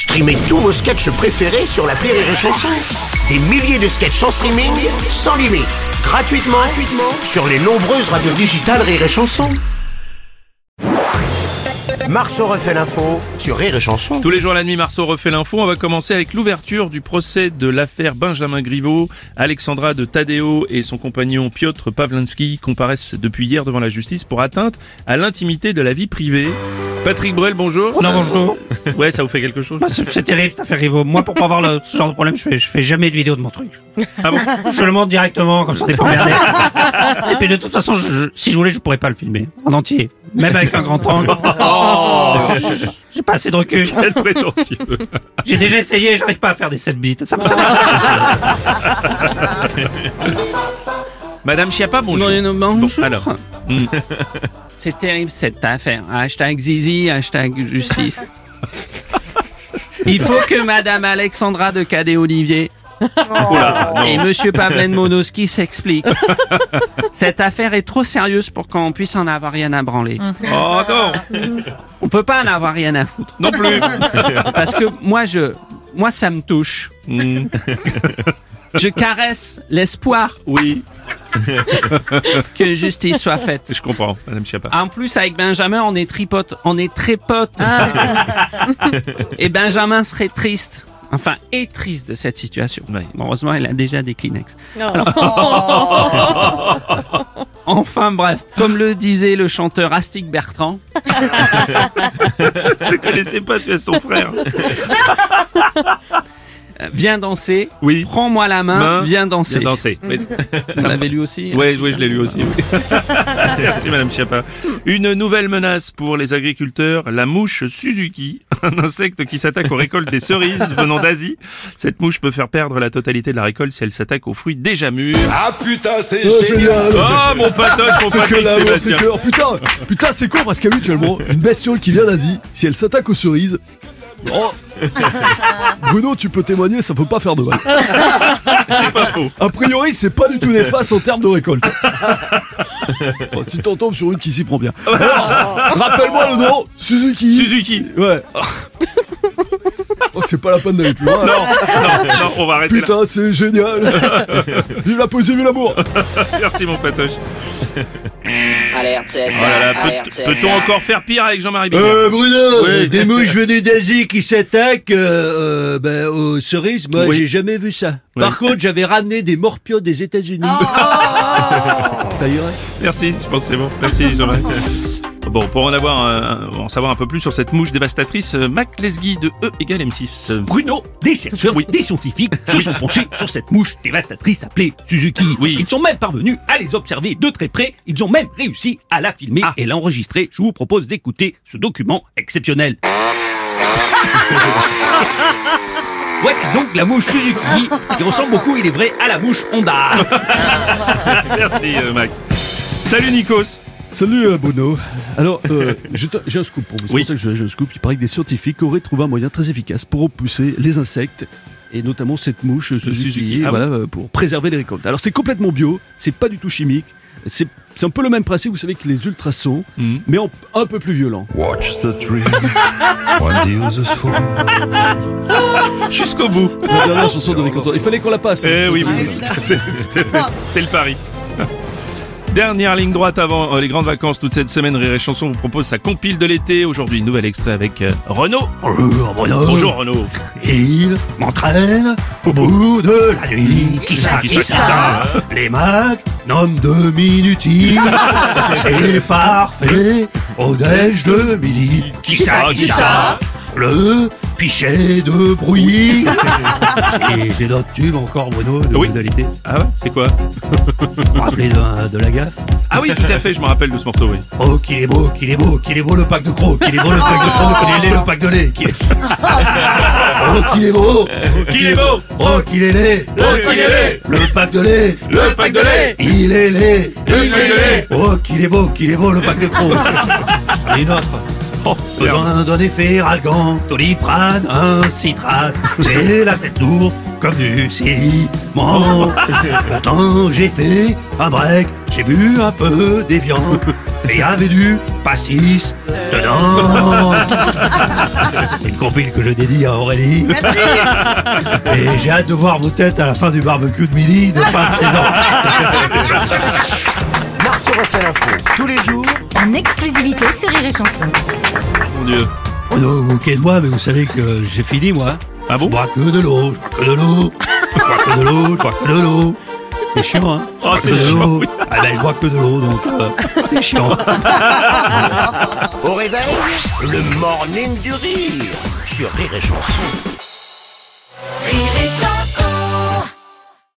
Streamez tous vos sketchs préférés sur la Rire et Chanson. Des milliers de sketchs en streaming, sans limite, gratuitement, gratuitement sur les nombreuses radios digitales Rire et Chanson. Marceau refait l'info sur Rire et Chanson. Tous les jours la nuit, Marceau refait l'info. On va commencer avec l'ouverture du procès de l'affaire Benjamin Griveaux. Alexandra de Tadeo et son compagnon Piotr Pavlansky comparaissent depuis hier devant la justice pour atteinte à l'intimité de la vie privée. Patrick Bruel, bonjour. Non, bonjour. Ouais, ça vous fait quelque chose Bah, c'est terrible cette affaire Rivo. Moi, pour pas avoir le- ce genre de problème, je fais, je fais jamais de vidéo de mon truc. Ah bon Je le montre directement, comme ça on n'est pas emmerdé. Et puis de toute façon, je- je- si je voulais, je pourrais pas le filmer en entier. Même avec un grand angle. J'ai pas assez de recul. Quel prétentieux. J'ai déjà essayé, j'arrive pas à faire des 7 bits. Ça ça me- Madame Chiappa, bonjour. Non, non, bonjour. Bon, alors. Hmm. C'est terrible cette affaire. Hashtag Zizi, hashtag justice. Il faut que Madame Alexandra de Cadet Olivier Oula, non. et Monsieur Pavlen Monoski s'expliquent. Cette affaire est trop sérieuse pour qu'on puisse en avoir rien à branler. Oh non, On peut pas en avoir rien à foutre. non plus. Parce que moi, je, moi, ça me touche. Je caresse l'espoir Oui, que justice soit faite. je comprends, Madame Chiappa. En plus, avec Benjamin, on est tripote, on est très potes. Et Benjamin serait triste. Enfin, est triste de cette situation. Ouais. Heureusement, il a déjà des Kleenex. Alors- enfin bref, comme le disait le chanteur Astic Bertrand, Je ne connaissais pas, tu es son frère. Viens danser, Oui. prends-moi la main, Main, viens danser. Viens danser. Oui. Vous l'avez lu aussi Oui, oui, je l'ai lu aussi. oui. Merci Madame Chiappa. Une nouvelle menace pour les agriculteurs, la mouche Suzuki, un insecte qui s'attaque aux récoltes des cerises venant d'Asie. Cette mouche peut faire perdre la totalité de la récolte si elle s'attaque aux fruits déjà mûrs. Ah putain, c'est Oh, génial! Oh mon patoche, mon C'est que Patrick là, c'est Sébastien. que, oh, putain, putain, c'est con parce qu'habituellement, une bestiole qui vient d'Asie, si elle s'attaque aux cerises, oh, Bruno, tu peux témoigner, ça peut pas faire de mal. C'est pas faux. A priori, c'est pas du tout néfaste en termes de récolte. Si t'en tombes sur une qui s'y prend bien. Rappelle-moi le nom, Suzuki. Suzuki. Ouais. Oh, c'est pas la peine d'aller plus loin. Non, non, non, on va arrêter là. Putain, c'est génial. vive la poésie, vive l'amour. Merci mon patoche. Alerte Oh. Peut-on encore faire pire avec Jean-Marie Bigard Euh, Bruno, Oui. des mouches venues d'Asie qui s'attaquent euh, euh, ben, aux cerises, moi Oui. j'ai jamais vu ça. Par contre, j'avais ramené des morpions des États-Unis. ça irait Merci, je pense que c'est bon. Merci Jean-Marie. Bon, pour en avoir un- en savoir un peu plus sur cette mouche dévastatrice, euh, Mac Lesguy de E égale M6. Euh, Bruno, des chercheurs, Oui. des scientifiques se sont penchés sur cette mouche dévastatrice appelée Suzuki. Oui. Ils sont même parvenus à les observer de très près. Ils ont même réussi à la filmer Ah. et l'enregistrer. Je vous propose d'écouter ce document exceptionnel. Voici donc la mouche Suzuki, qui ressemble beaucoup, il est vrai, à la mouche Honda. Merci euh, Mac. Salut Nikos. Salut euh, Bruno. Alors, euh, j'ai un scoop pour vous. C'est Oui. pour ça que je- j'ai un scoop. Il paraît que des scientifiques auraient trouvé un moyen très efficace pour repousser les insectes et notamment cette mouche Suzuki, Suzuki, ah voilà, euh, pour préserver les récoltes. Alors c'est complètement bio, c'est pas du tout chimique. C'est un peu le même principe, vous savez, que les ultrasons, Mhm. mais en- un peu plus violent. Watch the tree. Jusqu'au bout. La dernière chanson de. Il fallait qu'on la passe. Eh hein, oui, oui. C'est le pari. Dernière ligne droite avant euh, les grandes vacances toute cette semaine. Rire et Chanson vous propose sa compile de l'été. Aujourd'hui, nouvel extrait avec euh, Renaud. Bonjour Bruno. Bonjour Renaud. Il m'entraîne au bout de la nuit. Qui ça, qui ça, qui ça Les mags nomment de minutiles. C'est parfait au déj de midi. Qui ça, qui ça Le pichet de bruit. Et j'ai d'autres tubes encore, Bruno, de Oui. modalité. Ah ouais, c'est quoi Vous vous rappelez de, de la gaffe Ah oui, tout à fait, je me rappelle de ce morceau, oui. Oh, qu'il est beau, qu'il est beau, qu'il est beau le pack de crocs, qu'il est beau le pack de crocs, qu'il est laid le pack de lait. qu'il est- Oh, qu'il est beau, Qui est beau oh, qu'il est laid, Oh, qu'il est laid le pack de lait, Le pack de lait il est laid. Le pack de lait Oh, qu'il est beau, qu'il est beau le pack de crocs. Et une autre. Besoin d'un effet ralgant, doliprane, un citrate. J'ai la tête lourde comme du ciment. Pourtant j'ai fait un break, j'ai bu un peu d'évian. Et il y avait du pastis dedans. C'est une compile que je dédie à Aurélie. Et j'ai hâte de voir vos têtes à la fin du barbecue de midi de fin de saison. Marceau refait l'info tous les jours En exclusivité sur Rire et Chanson. Mon Dieu. Oh non, vous moquez de moi, mais vous savez que j'ai fini, moi. Ah bon Je bois que de l'eau, je bois que de l'eau, je bois que de l'eau, je bois que de l'eau. C'est chiant, hein Je Oh, bois c'est que de chiant, oui. Ah ben, je bois que de l'eau, donc euh, c'est chiant. Au réveil, le morning du rire sur Rire et Chanson. Rire et Chanson.